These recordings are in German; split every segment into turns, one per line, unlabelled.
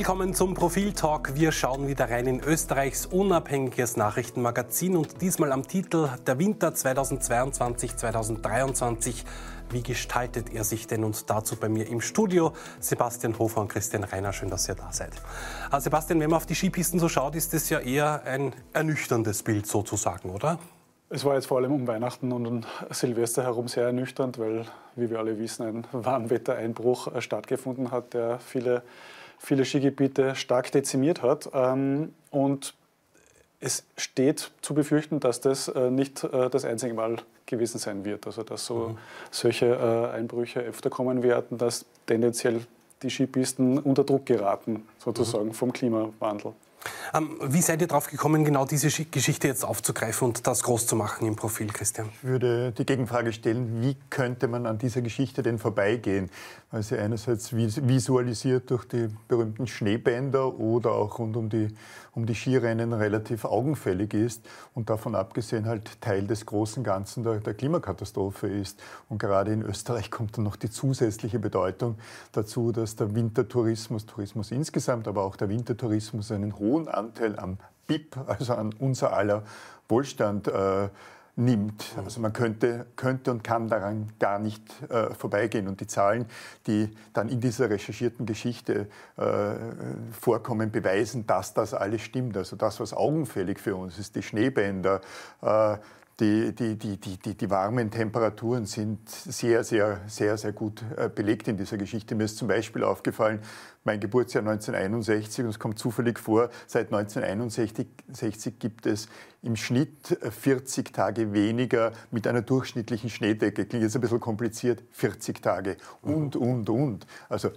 Willkommen zum Profil-Talk. Wir schauen wieder rein in Österreichs unabhängiges Nachrichtenmagazin und diesmal am Titel Der Winter 2022-2023. Wie gestaltet er sich denn? Und dazu bei mir im Studio Sebastian Hofer und Christian Reiner. Schön, dass ihr da seid. Also Sebastian, wenn man auf die Skipisten so schaut, ist das ja eher ein ernüchterndes Bild sozusagen, oder?
Es war jetzt vor allem um Weihnachten und um Silvester herum sehr ernüchternd, weil, wie wir alle wissen, ein Warmwettereinbruch äh, stattgefunden hat, der viele viele Skigebiete stark dezimiert hat. Ähm, und es steht zu befürchten, dass das äh, nicht äh, das einzige Mal gewesen sein wird. Also dass so mhm. solche äh, Einbrüche öfter kommen werden, dass tendenziell die Skipisten unter Druck geraten, sozusagen mhm. vom Klimawandel.
Ähm, wie seid ihr darauf gekommen, genau diese Geschichte jetzt aufzugreifen und das groß zu machen im Profil, Christian?
Ich würde die Gegenfrage stellen, wie könnte man an dieser Geschichte denn vorbeigehen? Weil sie einerseits visualisiert durch die berühmten Schneebänder oder auch rund um die, um die Skirennen relativ augenfällig ist und davon abgesehen halt Teil des großen Ganzen der, der Klimakatastrophe ist. Und gerade in Österreich kommt dann noch die zusätzliche Bedeutung dazu, dass der Wintertourismus, Tourismus insgesamt, aber auch der Wintertourismus einen hohen hohen Anteil am BIP, also an unser aller Wohlstand, äh, nimmt. Also man könnte, könnte und kann daran gar nicht äh, vorbeigehen. Und die Zahlen, die dann in dieser recherchierten Geschichte äh, vorkommen, beweisen, dass das alles stimmt. Also das, was augenfällig für uns ist, die Schneebänder, äh, die, die, die, die, die warmen Temperaturen sind sehr, sehr, sehr, sehr gut äh, belegt in dieser Geschichte. Mir ist zum Beispiel aufgefallen, mein Geburtsjahr 1961, und es kommt zufällig vor, seit 1961 gibt es im Schnitt 40 Tage weniger mit einer durchschnittlichen Schneedecke. Klingt jetzt ein bisschen kompliziert, 40 Tage und, und, und. Also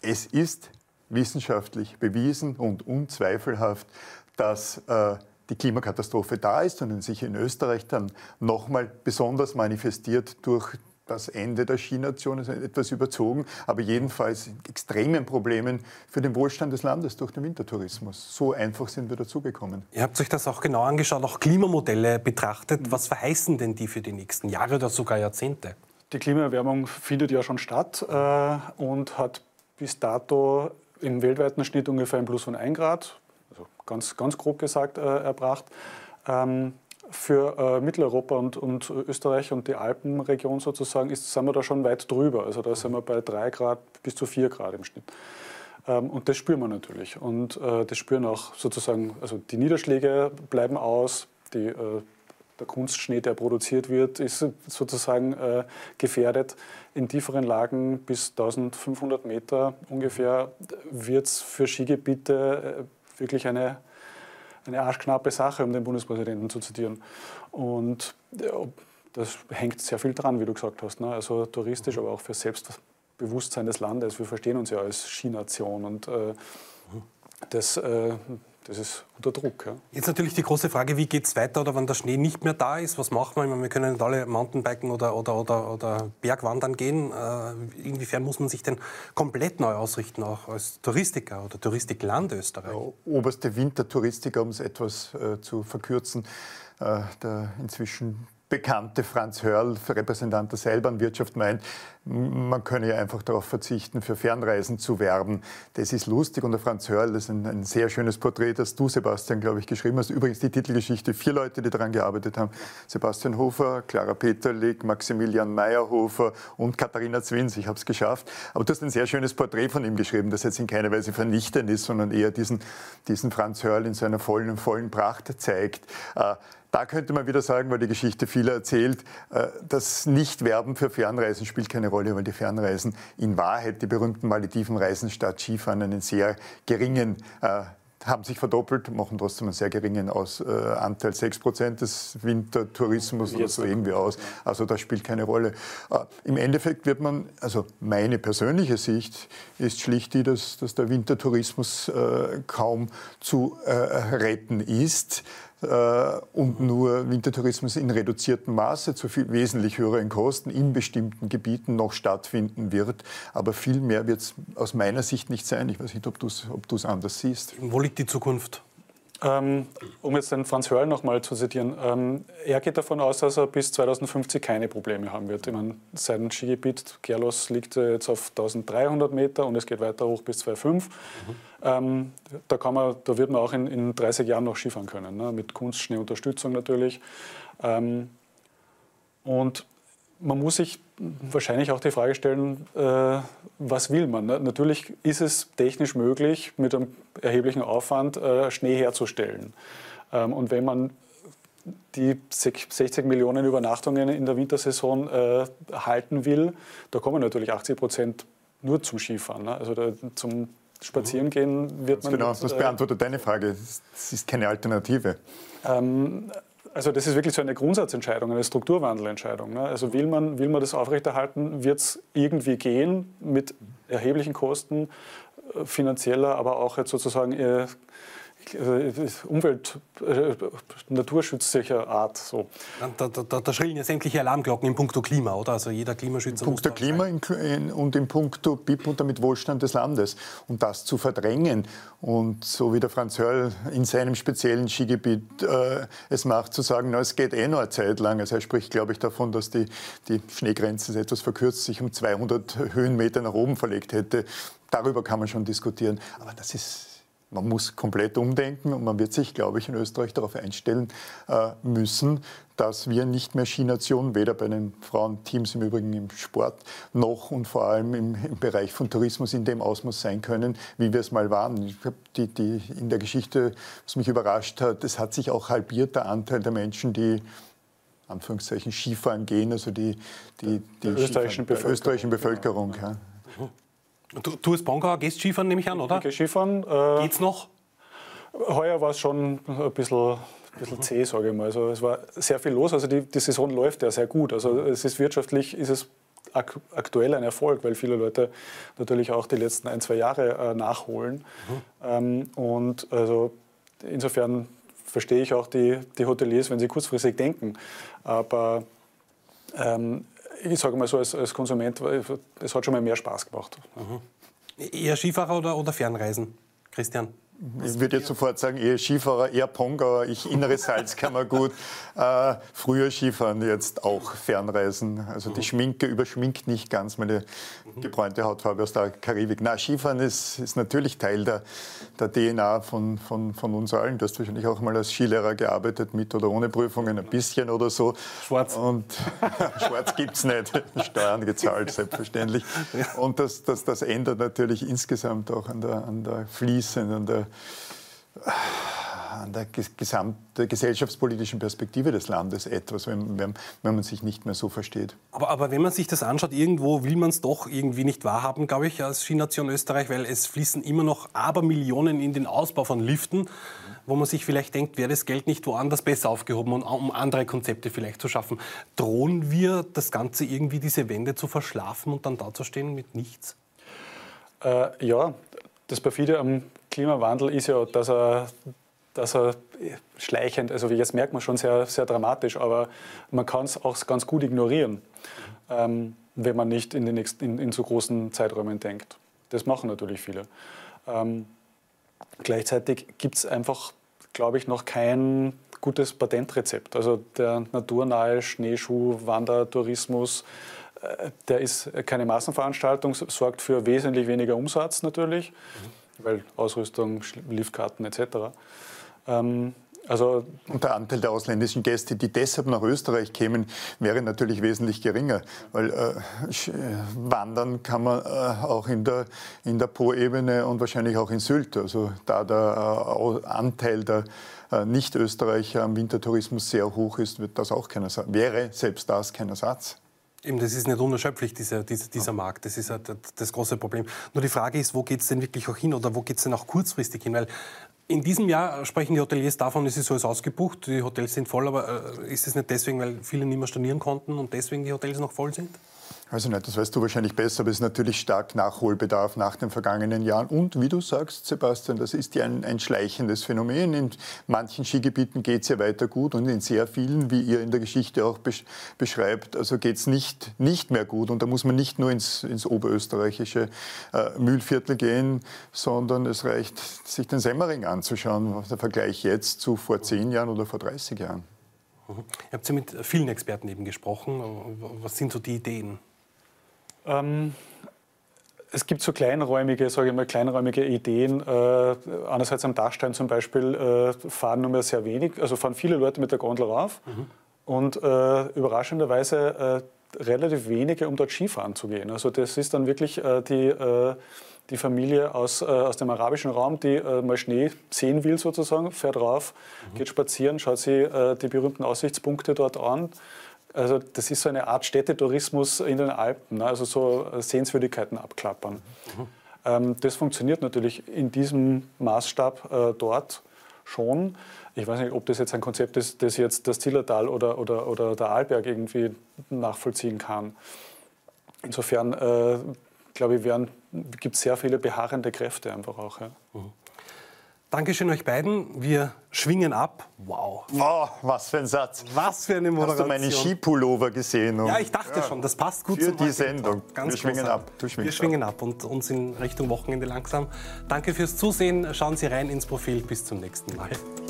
es ist wissenschaftlich bewiesen und unzweifelhaft, dass äh, die Klimakatastrophe da ist und sich in Österreich dann nochmal besonders manifestiert durch das Ende der Skination ist etwas überzogen, aber jedenfalls extremen Problemen für den Wohlstand des Landes durch den Wintertourismus. So einfach sind wir dazugekommen.
Ihr habt euch das auch genau angeschaut, auch Klimamodelle betrachtet. Was verheißen denn die für die nächsten Jahre oder sogar Jahrzehnte?
Die Klimaerwärmung findet ja schon statt äh, und hat bis dato im weltweiten Schnitt ungefähr ein Plus von 1 Grad ganz, ganz grob gesagt, äh, erbracht. Ähm, für äh, Mitteleuropa und, und, Österreich und die Alpenregion sozusagen ist, sind wir da schon weit drüber. Also da sind wir bei 3 Grad bis zu 4 Grad im Schnitt. Ähm, und das spüren wir natürlich. Und äh, das spüren auch sozusagen, also die Niederschläge bleiben aus, die, äh, der Kunstschnee, der produziert wird, ist sozusagen äh, gefährdet. In tieferen Lagen bis 1500 Meter ungefähr wird es für Skigebiete äh, wirklich eine, eine arschknappe Sache, um den Bundespräsidenten zu zitieren. Und ja, das hängt sehr viel dran, wie du gesagt hast. Ne? Also touristisch, aber auch für Selbstbewusstsein des Landes. Wir verstehen uns ja als Skination und äh, das äh, das ist unter Druck. Ja.
Jetzt natürlich die große Frage, wie geht es weiter oder wenn der Schnee nicht mehr da ist? Was machen wir? wir können nicht alle Mountainbiken oder, oder, oder, oder Bergwandern gehen. Äh, inwiefern muss man sich denn komplett neu ausrichten, auch als Touristiker oder Touristikland Österreich? Ja,
oberste Wintertouristiker, um es etwas äh, zu verkürzen, äh, der inzwischen bekannte Franz Hörl, Repräsentant der Seilbahnwirtschaft, meint, man könne ja einfach darauf verzichten, für Fernreisen zu werben. Das ist lustig und der Franz Hörl, das ist ein, ein sehr schönes Porträt, das du, Sebastian, glaube ich, geschrieben hast. Übrigens die Titelgeschichte, vier Leute, die daran gearbeitet haben. Sebastian Hofer, Clara Peterlik, Maximilian Meyerhofer und Katharina Zwins. Ich habe es geschafft. Aber du hast ein sehr schönes Porträt von ihm geschrieben, das jetzt in keiner Weise vernichtend ist, sondern eher diesen, diesen Franz Hörl in seiner vollen, vollen Pracht zeigt. Äh, da könnte man wieder sagen, weil die Geschichte viel erzählt, äh, Nicht-Werben für Fernreisen spielt keine Rolle, weil die Fernreisen in Wahrheit, die berühmten Maledivenreisen statt Skifahren, einen sehr geringen äh, haben sich verdoppelt, machen trotzdem einen sehr geringen aus, äh, Anteil, 6 Prozent des Wintertourismus oder so irgendwie aus. Also das spielt keine Rolle. Äh, Im Endeffekt wird man, also meine persönliche Sicht ist schlicht die, dass, dass der Wintertourismus äh, kaum zu äh, retten ist. Äh, und nur Wintertourismus in reduziertem Maße zu viel, wesentlich höheren Kosten in bestimmten Gebieten noch stattfinden wird. Aber viel mehr wird es aus meiner Sicht nicht sein. Ich weiß nicht, ob du es anders siehst.
Wo liegt die Zukunft?
Ähm, um jetzt den Franz Hörl noch mal zu zitieren, ähm, er geht davon aus, dass er bis 2050 keine Probleme haben wird. Ich meine, sein Skigebiet Gerlos liegt jetzt auf 1300 Meter und es geht weiter hoch bis 2,5. Mhm. Ähm, da, kann man, da wird man auch in, in 30 Jahren noch Skifahren können, ne? mit Kunstschneeunterstützung natürlich. Und man muss sich wahrscheinlich auch die Frage stellen, äh, was will man? Ne? Natürlich ist es technisch möglich, mit einem erheblichen Aufwand äh, Schnee herzustellen. Ähm, und wenn man die 60 Millionen Übernachtungen in der Wintersaison äh, halten will, da kommen natürlich 80 Prozent nur zum Skifahren. Ne? Also da, zum Spazierengehen wird man.
Genau, das äh, beantwortet deine Frage. Es ist keine Alternative.
Ähm, also das ist wirklich so eine Grundsatzentscheidung, eine Strukturwandelentscheidung. Ne? Also will man, will man das aufrechterhalten, wird es irgendwie gehen mit erheblichen Kosten äh, finanzieller, aber auch jetzt sozusagen äh, Umwelt-, äh, naturschützlicher Art. So.
Da, da, da, schrillen ja sämtliche Alarmglocken im Punkto Klima, oder? Also jeder Klimaschützer.
In puncto Klima in, und im Punkto BIP und damit Wohlstand des Landes. Und das zu verdrängen und so wie der Franz Hörl in seinem speziellen Skigebiet äh, es macht, zu sagen, na, es geht eh noch eine Zeit lang. Also er spricht, glaube ich, davon, dass die, die Schneegrenze etwas verkürzt sich um 200 Höhenmeter nach oben verlegt hätte. Darüber kann man schon diskutieren. Aber das ist man muss komplett umdenken und man wird sich, glaube ich, in Österreich darauf einstellen äh, müssen, dass wir nicht mehr Skination, weder bei den Frauenteams im Übrigen im Sport, noch und vor allem im, im Bereich von Tourismus in dem Ausmaß sein können, wie wir es mal waren. Ich die, die, in der Geschichte, was mich überrascht hat, es hat sich auch halbiert der Anteil der Menschen, die Anführungszeichen Skifahren gehen, also die, die, die
österreichischen Bevölkerung.
österreichischen Bevölkerung. Ja.
Mhm. Du, du als Bongauer gehst Skifahren, nehme ich an, oder? Ich
gehe Skifahren.
Äh, Geht's noch?
Heuer war es schon ein bisschen, ein bisschen zäh, sage ich mal. Also es war sehr viel los. Also die, die Saison läuft ja sehr gut. Also es ist wirtschaftlich ist es ak aktuell ein Erfolg, weil viele Leute natürlich auch die letzten ein, zwei Jahre äh, nachholen. Mhm. Ähm, und also insofern verstehe ich auch die, die Hoteliers, wenn sie kurzfristig denken. Aber ähm, ich sage mal so, als, als Konsument, es hat schon mal mehr Spaß gemacht.
Mhm. Eher Skifahrer oder, oder Fernreisen, Christian?
Ich würde jetzt sofort sagen, eher Skifahrer, eher Pongauer, ich innere Salzkammergut. äh, früher Skifahren, jetzt auch Fernreisen. Also die Schminke überschminkt nicht ganz meine gebräunte Hautfarbe aus der Karibik. Na, Skifahren ist, ist natürlich Teil der, der DNA von, von, von uns allen. Du hast wahrscheinlich auch mal als Skilehrer gearbeitet, mit oder ohne Prüfungen, ein bisschen oder so.
Schwarz.
Und schwarz gibt es nicht. Steuern gezahlt, selbstverständlich. Und das, das, das ändert natürlich insgesamt auch an der, an der Fließe, an der an der gesamten gesellschaftspolitischen Perspektive des Landes etwas, wenn, wenn, wenn, man sich nicht mehr so versteht.
Aber, aber wenn man sich das anschaut, irgendwo will man es doch irgendwie nicht wahrhaben, glaube ich, als Skination Österreich, weil es fließen immer noch Abermillionen in den Ausbau von Liften, wo man sich vielleicht denkt, wäre das Geld nicht woanders besser aufgehoben, um andere Konzepte vielleicht zu schaffen. Drohen wir das Ganze irgendwie, diese Wende zu verschlafen und dann dazustehen mit nichts?
Äh, ja, das perfide am Klimawandel ist ja, dass er, dass er schleichend, also jetzt merkt man schon sehr, sehr dramatisch, aber man kann es auch ganz gut ignorieren, ähm, wenn man nicht in, den nächsten, in, in, so großen Zeiträumen denkt. Das machen natürlich viele. Ähm, gleichzeitig gibt es einfach, glaube ich, noch kein gutes Patentrezept. Also der naturnahe Schneeschuh, Wandertourismus, äh, der ist keine Massenveranstaltung, sorgt für wesentlich weniger Umsatz natürlich. Mhm weil Ausrüstung, Liftkarten etc. Ähm,
also und der Anteil der ausländischen Gäste, die deshalb nach Österreich kämen, wäre natürlich wesentlich geringer, weil äh, wandern kann man äh, auch in der, in der Po-Ebene und wahrscheinlich auch in Sylt. Also da der äh, Anteil der äh, Nicht-Österreicher am Wintertourismus sehr hoch ist, wird das auch kein wäre selbst das kein Ersatz.
Eben, das ist nicht unerschöpflich, dieser, dieser, dieser Markt. Das ist halt das große Problem. Nur die Frage ist, wo geht es denn wirklich auch hin oder wo geht es denn auch kurzfristig hin? Weil in diesem Jahr sprechen die Hoteliers davon, es ist alles ausgebucht, die Hotels sind voll, aber äh, ist es nicht deswegen, weil viele nicht mehr stornieren konnten und deswegen die Hotels noch voll sind?
Also nicht, das weißt du wahrscheinlich besser, aber es ist natürlich stark Nachholbedarf nach den vergangenen Jahren. Und wie du sagst, Sebastian, das ist ja ein, ein schleichendes Phänomen. In manchen Skigebieten geht es ja weiter gut und in sehr vielen, wie ihr in der Geschichte auch besch beschreibt, also geht es nicht, nicht mehr gut. Und da muss man nicht nur ins, ins oberösterreichische äh, Mühlviertel gehen, sondern es reicht, sich den Semmering anzuschauen, der Vergleich jetzt zu vor zehn Jahren oder vor 30 Jahren.
Mhm. Ihr habt ja mit vielen Experten eben gesprochen. Was sind so die Ideen?
Ähm, es gibt so kleinräumige, sage ich mal, kleinräumige Ideen. Äh, einerseits am Dachstein zum Beispiel äh, fahren nur mehr sehr wenig, also fahren viele Leute mit der Gondel rauf mhm. und äh, überraschenderweise äh, relativ wenige, um dort Skifahren zu gehen. Also das ist dann wirklich äh, die, äh, die Familie aus, aus dem arabischen Raum, die mal Schnee sehen will sozusagen, fährt rauf, mhm. geht spazieren, schaut sich die berühmten Aussichtspunkte dort an also das ist so eine Art Städtetourismus in den Alpen, ne? also so Sehenswürdigkeiten abklappern. Mhm. Ähm, das funktioniert natürlich in diesem Maßstab äh, dort schon. Ich weiß nicht, ob das jetzt ein Konzept ist, das jetzt das Zillertal oder, oder, oder der Arlberg irgendwie nachvollziehen kann. Insofern, äh, glaube ich, gibt es sehr viele beharrende Kräfte einfach auch. Ja. Mhm.
Dankeschön euch beiden. Wir schwingen ab.
Wow. Wow, was für ein Satz.
Was für eine Moderation.
Hast du meine Skipullover gesehen?
ja, ich dachte ja. schon, das passt gut
für die Sendung.
Ganz Wir schwingen ab.
Du
Wir schwingen ab. ab und uns in Richtung Wochenende langsam. Danke fürs Zusehen. Schauen Sie rein ins Profil. Bis zum nächsten Mal.